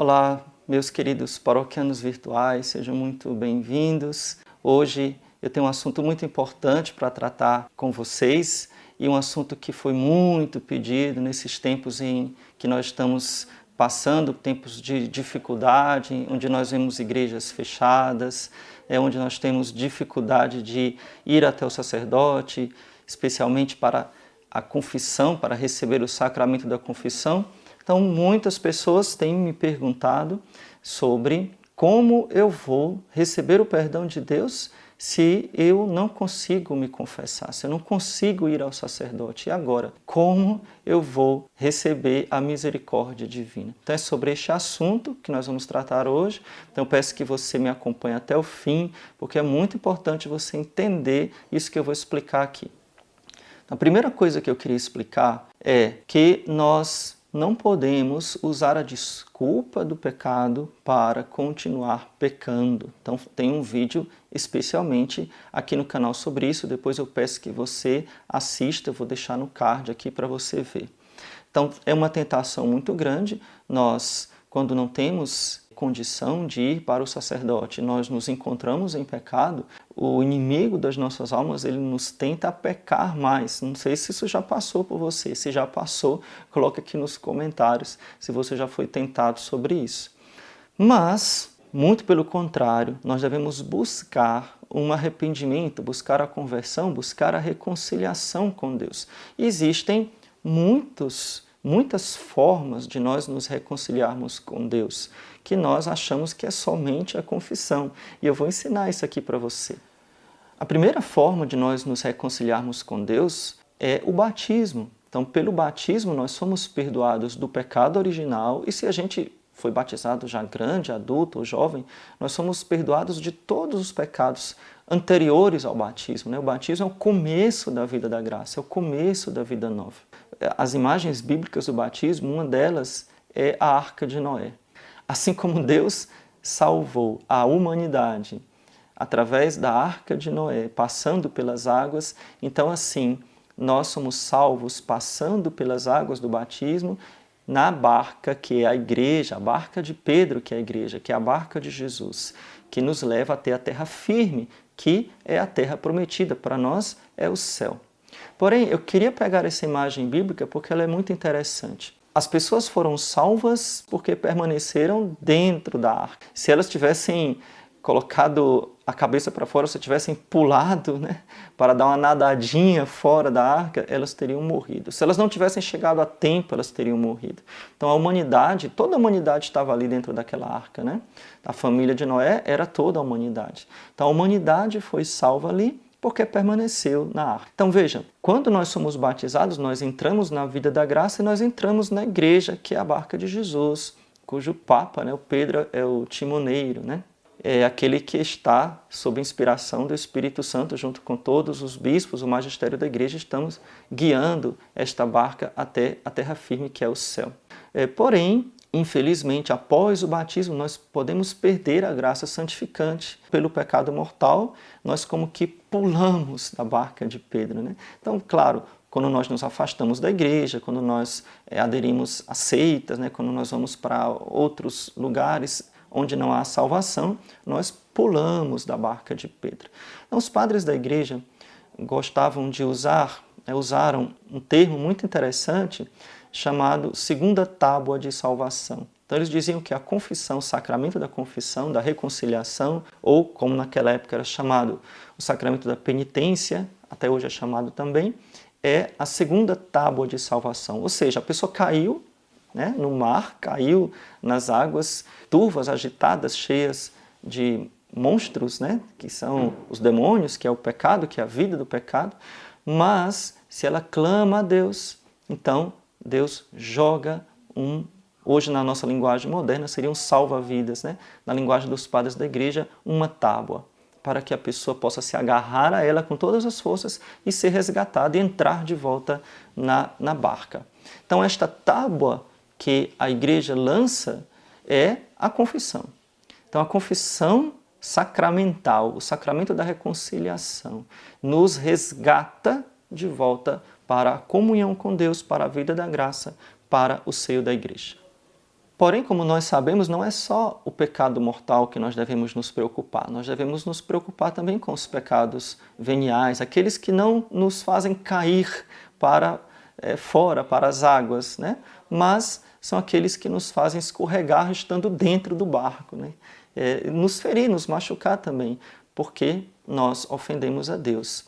Olá, meus queridos paroquianos virtuais, sejam muito bem-vindos. Hoje eu tenho um assunto muito importante para tratar com vocês e um assunto que foi muito pedido nesses tempos em que nós estamos passando tempos de dificuldade, onde nós vemos igrejas fechadas, é onde nós temos dificuldade de ir até o sacerdote, especialmente para a confissão, para receber o sacramento da confissão. Então, muitas pessoas têm me perguntado sobre como eu vou receber o perdão de Deus se eu não consigo me confessar, se eu não consigo ir ao sacerdote. E agora, como eu vou receber a misericórdia divina? Então é sobre este assunto que nós vamos tratar hoje. Então peço que você me acompanhe até o fim, porque é muito importante você entender isso que eu vou explicar aqui. A primeira coisa que eu queria explicar é que nós não podemos usar a desculpa do pecado para continuar pecando. Então, tem um vídeo especialmente aqui no canal sobre isso. Depois eu peço que você assista, eu vou deixar no card aqui para você ver. Então, é uma tentação muito grande. Nós, quando não temos condição de ir para o sacerdote, nós nos encontramos em pecado, o inimigo das nossas almas, ele nos tenta pecar mais. Não sei se isso já passou por você. Se já passou, coloque aqui nos comentários se você já foi tentado sobre isso. Mas, muito pelo contrário, nós devemos buscar um arrependimento, buscar a conversão, buscar a reconciliação com Deus. Existem muitos muitas formas de nós nos reconciliarmos com Deus, que nós achamos que é somente a confissão. E eu vou ensinar isso aqui para você. A primeira forma de nós nos reconciliarmos com Deus é o batismo. Então, pelo batismo, nós somos perdoados do pecado original, e se a gente foi batizado já grande, adulto ou jovem, nós somos perdoados de todos os pecados anteriores ao batismo. Né? O batismo é o começo da vida da graça, é o começo da vida nova. As imagens bíblicas do batismo, uma delas é a Arca de Noé. Assim como Deus salvou a humanidade através da Arca de Noé, passando pelas águas, então assim nós somos salvos passando pelas águas do batismo na barca que é a igreja, a barca de Pedro que é a igreja, que é a barca de Jesus, que nos leva até a terra firme, que é a terra prometida para nós, é o céu. Porém, eu queria pegar essa imagem bíblica porque ela é muito interessante. As pessoas foram salvas porque permaneceram dentro da arca. Se elas tivessem colocado a cabeça para fora, se tivessem pulado né, para dar uma nadadinha fora da arca, elas teriam morrido. Se elas não tivessem chegado a tempo, elas teriam morrido. Então a humanidade, toda a humanidade estava ali dentro daquela arca. Né? A família de Noé era toda a humanidade. Então a humanidade foi salva ali porque permaneceu na arca. Então veja, quando nós somos batizados, nós entramos na vida da graça e nós entramos na igreja, que é a barca de Jesus, cujo Papa, né, o Pedro, é o timoneiro, né? É aquele que está sob inspiração do Espírito Santo, junto com todos os bispos, o magistério da igreja, estamos guiando esta barca até a terra firme que é o céu. É, porém, infelizmente, após o batismo, nós podemos perder a graça santificante pelo pecado mortal, nós como que pulamos da barca de Pedro. Né? Então, claro, quando nós nos afastamos da igreja, quando nós é, aderimos a seitas, né? quando nós vamos para outros lugares, onde não há salvação, nós pulamos da barca de Pedro. Então, os padres da igreja gostavam de usar, né, usaram um termo muito interessante chamado segunda tábua de salvação. Então eles diziam que a confissão, o sacramento da confissão, da reconciliação, ou como naquela época era chamado o sacramento da penitência, até hoje é chamado também, é a segunda tábua de salvação. Ou seja, a pessoa caiu, né, no mar, caiu nas águas turvas, agitadas, cheias de monstros, né, que são os demônios, que é o pecado, que é a vida do pecado, mas se ela clama a Deus, então Deus joga um, hoje na nossa linguagem moderna seria um salva-vidas, né? na linguagem dos padres da igreja, uma tábua, para que a pessoa possa se agarrar a ela com todas as forças e ser resgatada e entrar de volta na, na barca. Então esta tábua que a igreja lança é a confissão. Então, a confissão sacramental, o sacramento da reconciliação, nos resgata de volta para a comunhão com Deus, para a vida da graça, para o seio da igreja. Porém, como nós sabemos, não é só o pecado mortal que nós devemos nos preocupar, nós devemos nos preocupar também com os pecados veniais, aqueles que não nos fazem cair para é, fora, para as águas, né? mas são aqueles que nos fazem escorregar estando dentro do barco, né? É, nos ferir, nos machucar também, porque nós ofendemos a Deus.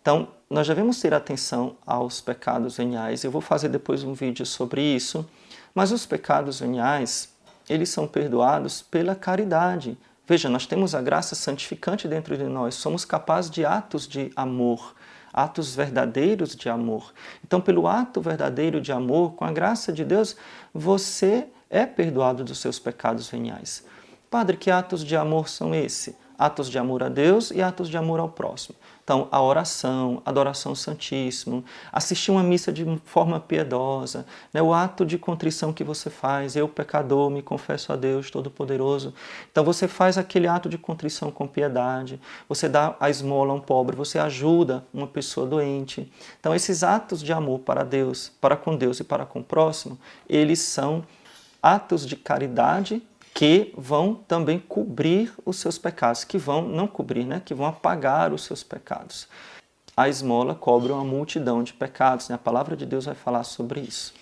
Então, nós devemos ter atenção aos pecados veniais. Eu vou fazer depois um vídeo sobre isso. Mas os pecados veniais, eles são perdoados pela caridade. Veja, nós temos a graça santificante dentro de nós, somos capazes de atos de amor, atos verdadeiros de amor. Então, pelo ato verdadeiro de amor, com a graça de Deus, você é perdoado dos seus pecados veniais. Padre, que atos de amor são esses? Atos de amor a Deus e atos de amor ao próximo. Então, a oração, adoração ao Santíssimo, assistir uma missa de forma piedosa, né? o ato de contrição que você faz, eu, pecador, me confesso a Deus Todo-Poderoso. Então, você faz aquele ato de contrição com piedade, você dá a esmola a um pobre, você ajuda uma pessoa doente. Então, esses atos de amor para Deus, para com Deus e para com o próximo, eles são atos de caridade que vão também cobrir os seus pecados, que vão não cobrir, né, que vão apagar os seus pecados. A esmola cobre uma multidão de pecados, né? a palavra de Deus vai falar sobre isso.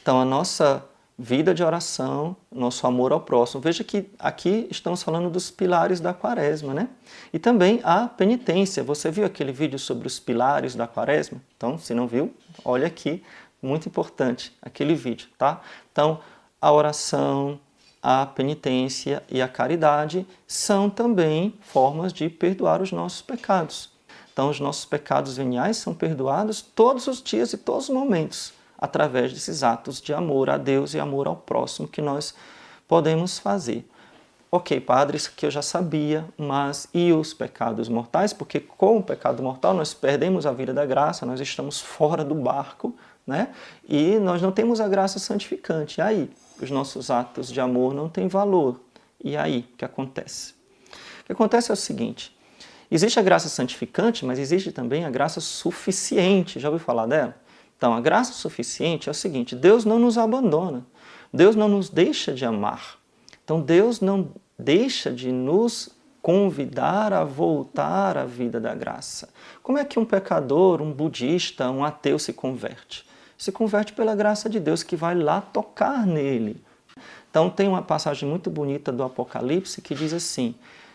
Então, a nossa vida de oração, nosso amor ao próximo. Veja que aqui estamos falando dos pilares da quaresma, né? E também a penitência. Você viu aquele vídeo sobre os pilares da quaresma? Então, se não viu, olha aqui, muito importante aquele vídeo, tá? Então, a oração, a penitência e a caridade são também formas de perdoar os nossos pecados. Então, os nossos pecados veniais são perdoados todos os dias e todos os momentos, através desses atos de amor a Deus e amor ao próximo que nós podemos fazer. Ok, padre, isso aqui eu já sabia, mas e os pecados mortais? Porque com o pecado mortal nós perdemos a vida da graça, nós estamos fora do barco, né? E nós não temos a graça santificante. E aí? Os nossos atos de amor não têm valor. E aí, o que acontece? O que acontece é o seguinte: existe a graça santificante, mas existe também a graça suficiente. Já ouviu falar dela? Então, a graça suficiente é o seguinte: Deus não nos abandona, Deus não nos deixa de amar. Então, Deus não deixa de nos convidar a voltar à vida da graça. Como é que um pecador, um budista, um ateu se converte? Se converte pela graça de Deus que vai lá tocar nele. Então tem uma passagem muito bonita do Apocalipse que diz assim: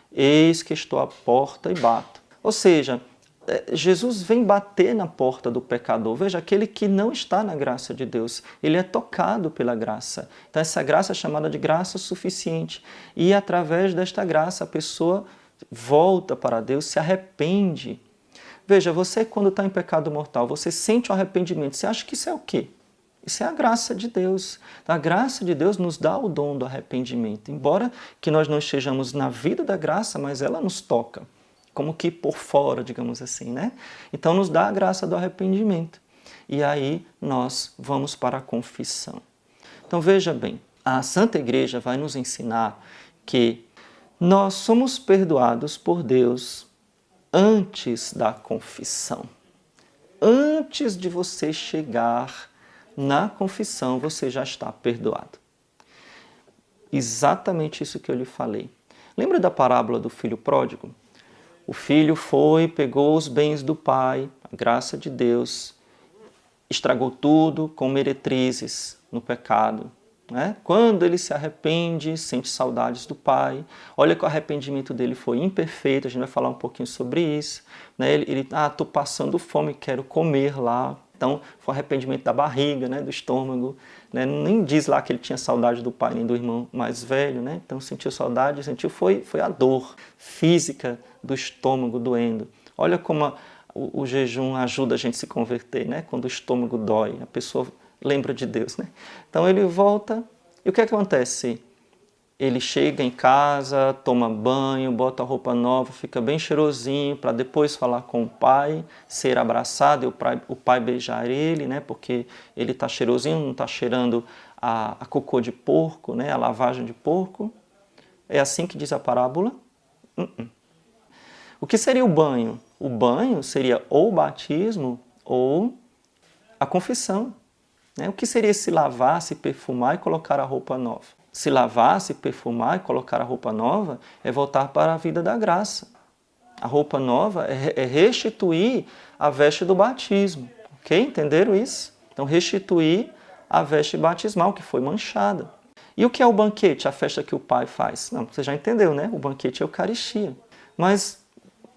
Eis que estou à porta e bato. Ou seja, é, Jesus vem bater na porta do pecador. Veja, aquele que não está na graça de Deus, ele é tocado pela graça. Então, essa graça é chamada de graça suficiente. E através desta graça, a pessoa volta para Deus, se arrepende Veja, você quando está em pecado mortal, você sente o arrependimento, você acha que isso é o quê? Isso é a graça de Deus. A graça de Deus nos dá o dom do arrependimento. Embora que nós não estejamos na vida da graça, mas ela nos toca, como que por fora, digamos assim, né? Então nos dá a graça do arrependimento. E aí nós vamos para a confissão. Então veja bem, a Santa Igreja vai nos ensinar que nós somos perdoados por Deus antes da confissão. Antes de você chegar na confissão, você já está perdoado. Exatamente isso que eu lhe falei. Lembra da parábola do filho pródigo? O filho foi, pegou os bens do pai, a graça de Deus, estragou tudo com meretrizes no pecado, né? Quando ele se arrepende, sente saudades do pai. Olha que o arrependimento dele foi imperfeito, a gente vai falar um pouquinho sobre isso. Né? Ele, ele ah, passando fome, quero comer lá. Então, foi arrependimento da barriga, né? do estômago. Né? Nem diz lá que ele tinha saudade do pai nem do irmão mais velho. Né? Então, sentiu saudade, sentiu foi, foi a dor física do estômago doendo. Olha como a, o, o jejum ajuda a gente a se converter, né? quando o estômago dói. A pessoa lembra de Deus, né? Então ele volta e o que acontece? Ele chega em casa, toma banho, bota roupa nova, fica bem cheirosinho para depois falar com o pai, ser abraçado e o pai, o pai beijar ele, né? Porque ele está cheirosinho, não está cheirando a, a cocô de porco, né? A lavagem de porco. É assim que diz a parábola? Uh -uh. O que seria o banho? O banho seria ou o batismo ou a confissão. Né? O que seria se lavar, se perfumar e colocar a roupa nova? Se lavar, se perfumar e colocar a roupa nova é voltar para a vida da graça. A roupa nova é, é restituir a veste do batismo. Ok? Entenderam isso? Então, restituir a veste batismal que foi manchada. E o que é o banquete, a festa que o pai faz? Não, você já entendeu, né? O banquete é a Eucaristia. Mas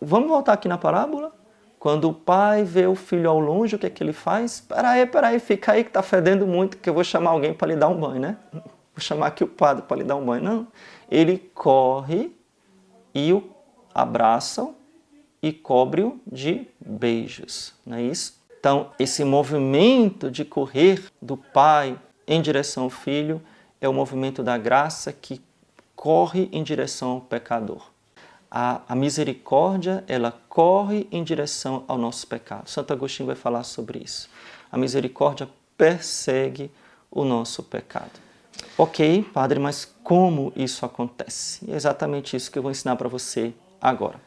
vamos voltar aqui na parábola? Quando o pai vê o filho ao longe, o que é que ele faz? Peraí, peraí, fica aí que está fedendo muito, que eu vou chamar alguém para lhe dar um banho, né? Vou chamar aqui o padre para lhe dar um banho. Não. Ele corre e o abraçam e cobre-o de beijos, não é isso? Então, esse movimento de correr do pai em direção ao filho é o movimento da graça que corre em direção ao pecador a, a misericórdia, ela corre em direção ao nosso pecado. Santo Agostinho vai falar sobre isso. A misericórdia persegue o nosso pecado. Ok, padre, mas como isso acontece? É exatamente isso que eu vou ensinar para você agora.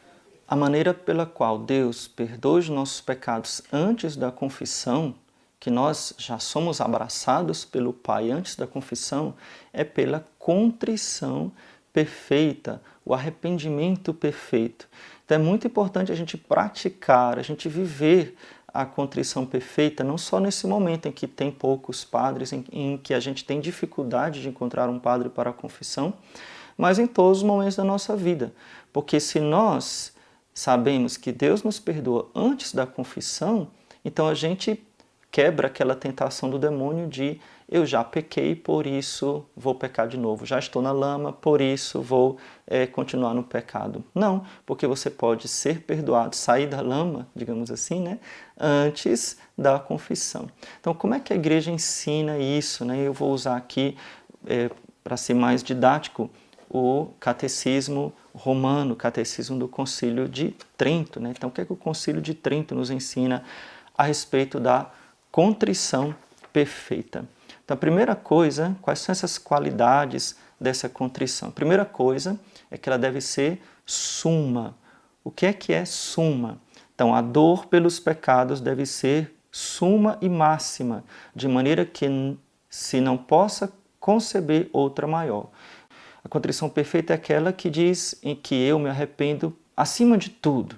A maneira pela qual Deus perdoa os nossos pecados antes da confissão, que nós já somos abraçados pelo Pai antes da confissão, é pela contrição perfeita, o arrependimento perfeito. Então é muito importante a gente praticar, a gente viver a contrição perfeita, não só nesse momento em que tem poucos padres, em, em, que a gente tem dificuldade de encontrar um padre para a confissão, mas em todos os momentos da nossa vida. Porque se nós sabemos que Deus nos perdoa antes da confissão, então a gente quebra aquela tentação do demônio de eu já pequei, por isso vou pecar de novo. Já estou na lama, por isso vou é, continuar no pecado. Não, porque você pode ser perdoado, sair da lama, digamos assim, né, antes da confissão. Então, como é que a igreja ensina isso? Né? Eu vou usar aqui, é, para ser mais didático, o catecismo romano, o catecismo do Concílio de Trento. Né? Então, o que, é que o Concílio de Trento nos ensina a respeito da contrição perfeita. Então, a primeira coisa, quais são essas qualidades dessa contrição? A primeira coisa é que ela deve ser suma. O que é que é suma? Então, a dor pelos pecados deve ser suma e máxima, de maneira que se não possa conceber outra maior. A contrição perfeita é aquela que diz em que eu me arrependo acima de tudo,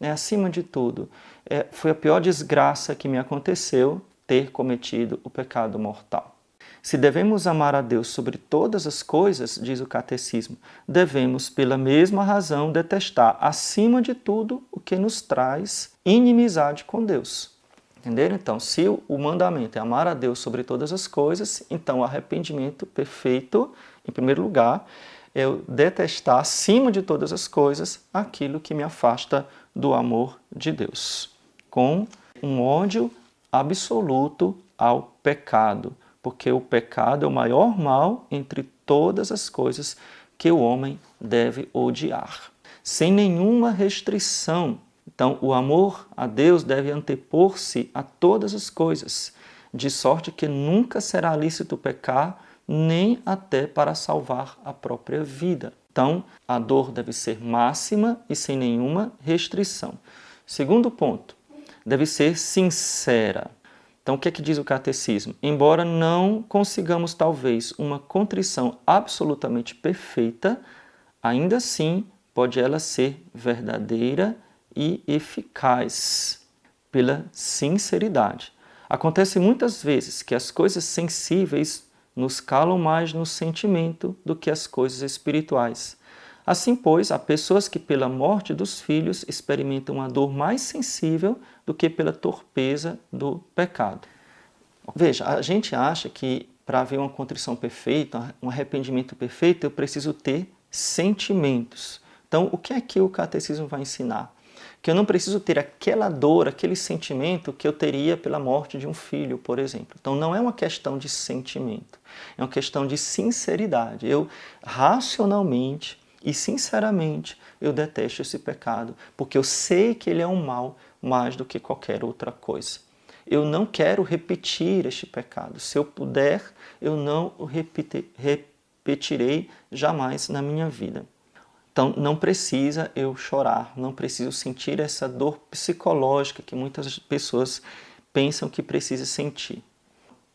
né? acima de tudo é, foi a pior desgraça que me aconteceu ter cometido o pecado mortal. Se devemos amar a Deus sobre todas as coisas, diz o catecismo, devemos, pela mesma razão, detestar acima de tudo o que nos traz inimizade com Deus. Entenderam? Então, se o mandamento é amar a Deus sobre todas as coisas, então o arrependimento perfeito, em primeiro lugar, é detestar acima de todas as coisas aquilo que me afasta do amor de Deus com um ódio absoluto ao pecado, porque o pecado é o maior mal entre todas as coisas que o homem deve odiar, sem nenhuma restrição. Então, o amor a Deus deve antepor-se a todas as coisas, de sorte que nunca será lícito pecar, nem até para salvar a própria vida. Então, a dor deve ser máxima e sem nenhuma restrição. Segundo ponto, deve ser sincera. Então, o que é que diz o catecismo? Embora não consigamos, talvez, uma contrição absolutamente perfeita, ainda assim pode ela ser verdadeira e eficaz pela sinceridade. Acontece muitas vezes que as coisas sensíveis nos calam mais no sentimento do que as coisas espirituais. Assim, pois, há pessoas que, pela morte dos filhos, experimentam a dor mais sensível do que pela torpeza do pecado. Veja, a gente acha que para haver uma contrição perfeita, um arrependimento perfeito, eu preciso ter sentimentos. Então, o que é que o catecismo vai ensinar? Que eu não preciso ter aquela dor, aquele sentimento que eu teria pela morte de um filho, por exemplo. Então, não é uma questão de sentimento, é uma questão de sinceridade. Eu racionalmente e sinceramente, eu detesto esse pecado, porque eu sei que ele é um mal mais do que qualquer outra coisa. Eu não quero repetir este pecado. Se eu puder, eu não o repetirei jamais na minha vida. Então, não precisa eu chorar, não preciso sentir essa dor psicológica que muitas pessoas pensam que precisa sentir.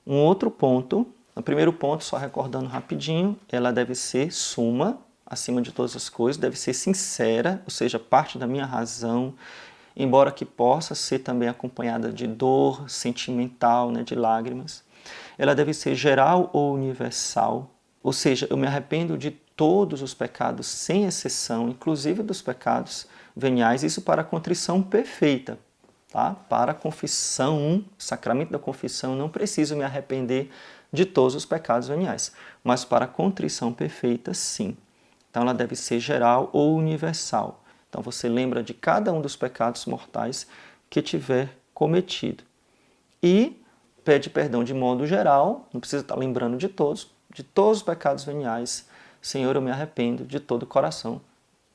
Um outro ponto, o primeiro ponto, só recordando rapidinho, ela deve ser suma, acima de todas as coisas, deve ser sincera, ou seja, parte da minha razão, embora que possa ser também acompanhada de dor sentimental, né, de lágrimas. Ela deve ser geral ou universal, ou seja, eu me arrependo de todos os pecados, sem exceção, inclusive dos pecados veniais, isso para a contrição perfeita. Tá? Para a confissão, sacramento da confissão, não preciso me arrepender de todos os pecados veniais, mas para a contrição perfeita, sim. Então ela deve ser geral ou universal. Então você lembra de cada um dos pecados mortais que tiver cometido. E pede perdão de modo geral, não precisa estar lembrando de todos, de todos os pecados veniais. Senhor, eu me arrependo de todo o coração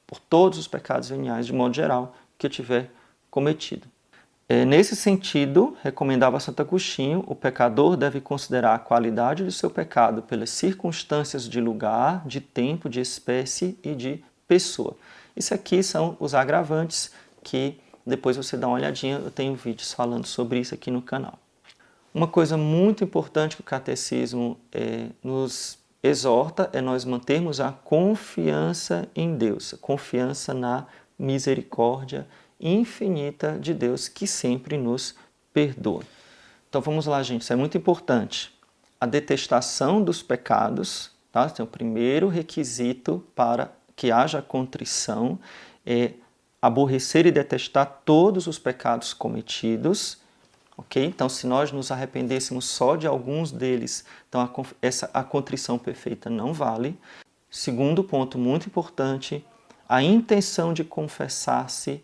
por todos os pecados veniais, de modo geral, que eu tiver cometido. É, nesse sentido, recomendava Santo Agostinho, o pecador deve considerar a qualidade do seu pecado pelas circunstâncias de lugar, de tempo, de espécie e de pessoa. Isso aqui são os agravantes que depois você dá uma olhadinha, eu tenho vídeos falando sobre isso aqui no canal. Uma coisa muito importante que o catecismo é, nos exorta é nós mantermos a confiança em Deus, a confiança na misericórdia infinita de Deus que sempre nos perdoa. Então vamos lá, gente, isso é muito importante. A detestação dos pecados, tá? Então, o primeiro requisito para que haja contrição é aborrecer e detestar todos os pecados cometidos, ok? Então, se nós nos arrependêssemos só de alguns deles, então a, essa, a contrição perfeita não vale. Segundo ponto muito importante, a intenção de confessar-se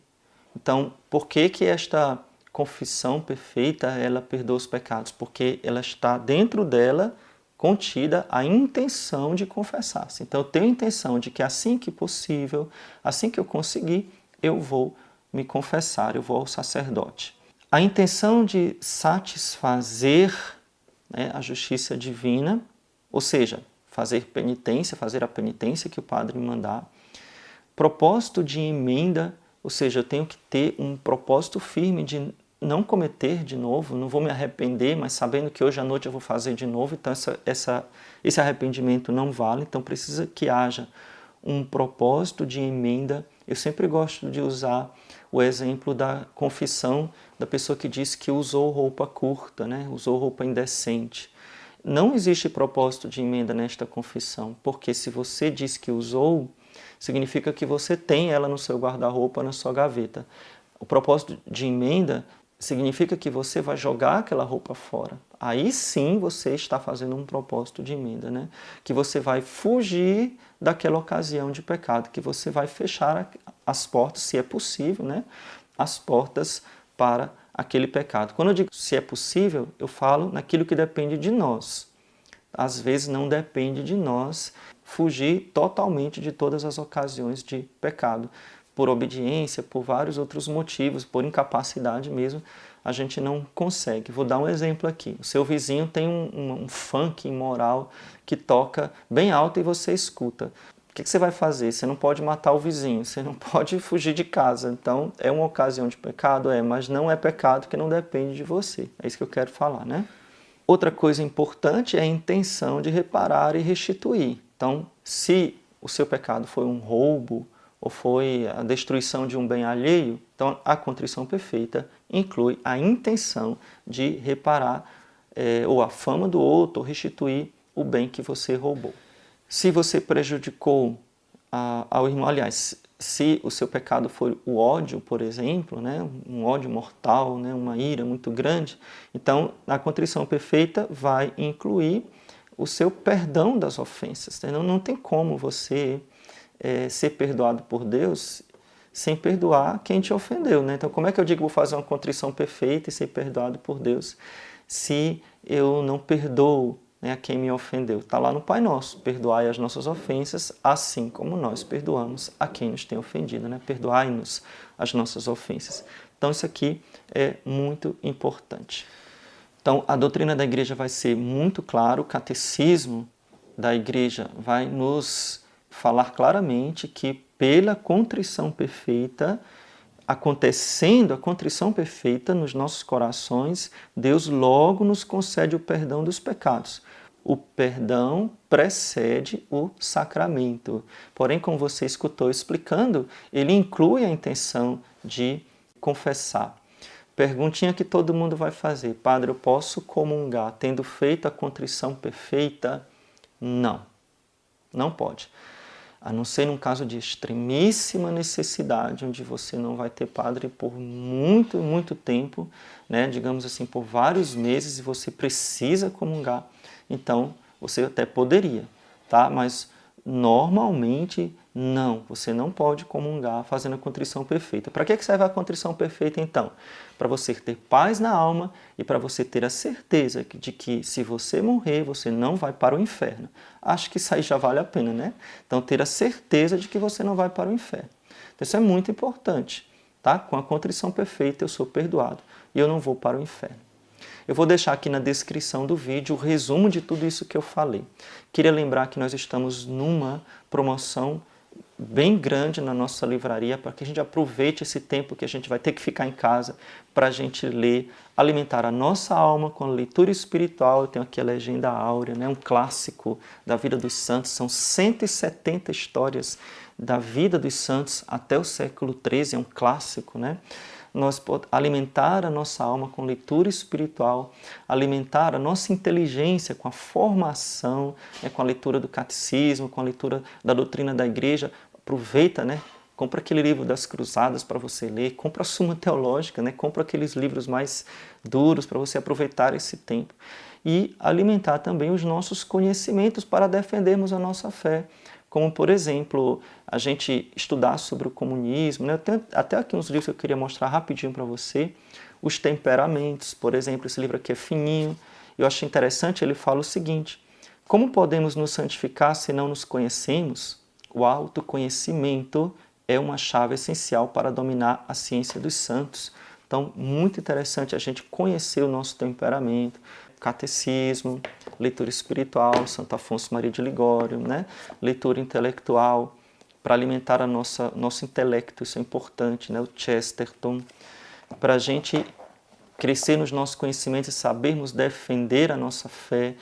então, por que que esta confissão perfeita ela perdoa os pecados? Porque ela está dentro dela contida a intenção de confessar-se. Então, eu tenho a intenção de que assim que possível, assim que eu conseguir, eu vou me confessar, eu vou ao sacerdote. A intenção de satisfazer né, a justiça divina, ou seja, fazer penitência, fazer a penitência que o padre mandar, propósito de emenda ou seja, eu tenho que ter um propósito firme de não cometer de novo, não vou me arrepender, mas sabendo que hoje à noite eu vou fazer de novo, então essa, essa, esse arrependimento não vale, então precisa que haja um propósito de emenda. Eu sempre gosto de usar o exemplo da confissão da pessoa que disse que usou roupa curta, né? usou roupa indecente. Não existe propósito de emenda nesta confissão, porque se você diz que usou, significa que você tem ela no seu guarda-roupa, na sua gaveta. O propósito de emenda significa que você vai jogar aquela roupa fora. Aí sim você está fazendo um propósito de emenda, né? Que você vai fugir daquela ocasião de pecado, que você vai fechar as portas, se é possível, né? As portas para aquele pecado. Quando eu digo se é possível, eu falo naquilo que depende de nós. Às vezes não depende de nós fugir totalmente de todas as ocasiões de pecado. Por obediência, por vários outros motivos, por incapacidade mesmo, a gente não consegue. Vou dar um exemplo aqui. O seu vizinho tem um, um, um funk imoral que toca bem alto e você escuta. O que, que, você vai fazer? Você não pode matar o vizinho, você não pode fugir de casa. Então, é uma ocasião de pecado? É, mas não é pecado que não depende de você. É isso que eu quero falar, né? Outra coisa importante é a intenção de reparar e restituir. Então, se o seu pecado foi um roubo ou foi a destruição de um bem alheio, então a contrição perfeita inclui a intenção de reparar é, ou a fama do outro, ou restituir o bem que você roubou. Se você prejudicou a, ao irmão, aliás, se o seu pecado foi o ódio, por exemplo, né, um ódio mortal, né, uma ira muito grande, então a contrição perfeita vai incluir o seu perdão das ofensas. Não, não tem como você é, ser perdoado por Deus sem perdoar quem te ofendeu. Né? Então, como é que eu digo que vou fazer uma contrição perfeita e ser perdoado por Deus se eu não perdoo né, a quem me ofendeu? Está lá no Pai Nosso: perdoai as nossas ofensas, assim como nós perdoamos a quem nos tem ofendido. Né? Perdoai-nos as nossas ofensas. Então, isso aqui é muito importante. Então, a doutrina da igreja vai ser muito claro, o catecismo da igreja vai nos falar claramente que pela contrição perfeita acontecendo a contrição perfeita nos nossos corações, Deus logo nos concede o perdão dos pecados. O perdão precede o sacramento. Porém, como você escutou explicando, ele inclui a intenção de confessar. Perguntinha que todo mundo vai fazer: Padre, eu posso comungar tendo feito a contrição perfeita? Não, não pode. A não ser num caso de extremíssima necessidade, onde você não vai ter padre por muito, muito tempo, né? digamos assim, por vários meses, e você precisa comungar então você até poderia, tá? Mas normalmente não, você não pode comungar fazendo a contrição perfeita. Para que serve a contrição perfeita então? Para você ter paz na alma e para você ter a certeza de que se você morrer, você não vai para o inferno. Acho que isso aí já vale a pena, né? Então ter a certeza de que você não vai para o inferno. Então, isso é muito importante, tá? Com a contrição perfeita eu sou perdoado e eu não vou para o inferno. Eu vou deixar aqui na descrição do vídeo o resumo de tudo isso que eu falei. Queria lembrar que nós estamos numa promoção bem grande na nossa livraria para que a gente aproveite esse tempo que a gente vai ter que ficar em casa para a gente ler, alimentar a nossa alma com a leitura espiritual. Eu tenho aqui a Legenda Áurea, né? um clássico da vida dos santos. São 170 histórias da vida dos santos até o século XIII, é um clássico, né? Nós alimentar a nossa alma com leitura espiritual, alimentar a nossa inteligência com a formação, né, com a leitura do catecismo, com a leitura da doutrina da igreja. Aproveita, né? Compra aquele livro das cruzadas para você ler, compra a Suma Teológica, né? compra aqueles livros mais duros para você aproveitar esse tempo. E alimentar também os nossos conhecimentos para defendermos a nossa fé como por exemplo a gente estudar sobre o comunismo. Né? Até aqui uns livros que eu queria mostrar rapidinho para você. Os temperamentos, por exemplo, esse livro aqui é fininho. Eu achei interessante, ele fala o seguinte: Como podemos nos santificar se não nos conhecemos? O autoconhecimento é uma chave essencial para dominar a ciência dos santos. Então, muito interessante a gente conhecer o nosso temperamento, catecismo, leitura espiritual, Santo Afonso Maria de Ligório, né? leitura intelectual, para alimentar a nossa nosso intelecto, isso é importante, né? o Chesterton, para a gente crescer nos nossos conhecimentos e sabermos defender a nossa fé,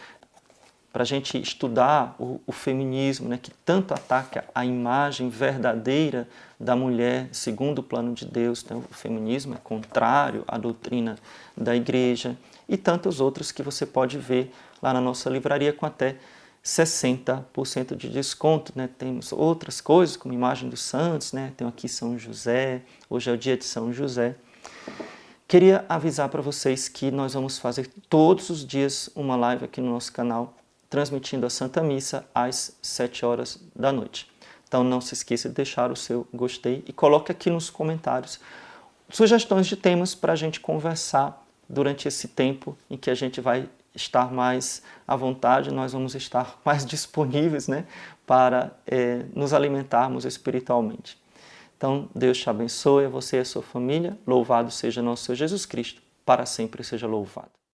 para a gente estudar o, o, feminismo, né, que tanto ataca a imagem verdadeira da mulher segundo o plano de Deus. Né? O feminismo é contrário à doutrina da igreja e tantos outros que você pode ver lá na nossa livraria com até 60% de desconto. Né? Temos outras coisas, como imagem dos santos, né? tem aqui São José, hoje é o dia de São José. Queria avisar para vocês que nós vamos fazer todos os dias uma live aqui no nosso canal, transmitindo a Santa Missa às 7 horas da noite. Então não se esqueça de deixar o seu gostei e coloque aqui nos comentários sugestões de temas para a gente conversar durante esse tempo em que a gente vai estar mais à vontade, nós vamos estar mais disponíveis né, para é, nos alimentarmos espiritualmente. Então, Deus te abençoe, você e a sua família. Louvado seja nosso Senhor Jesus Cristo, para sempre seja louvado.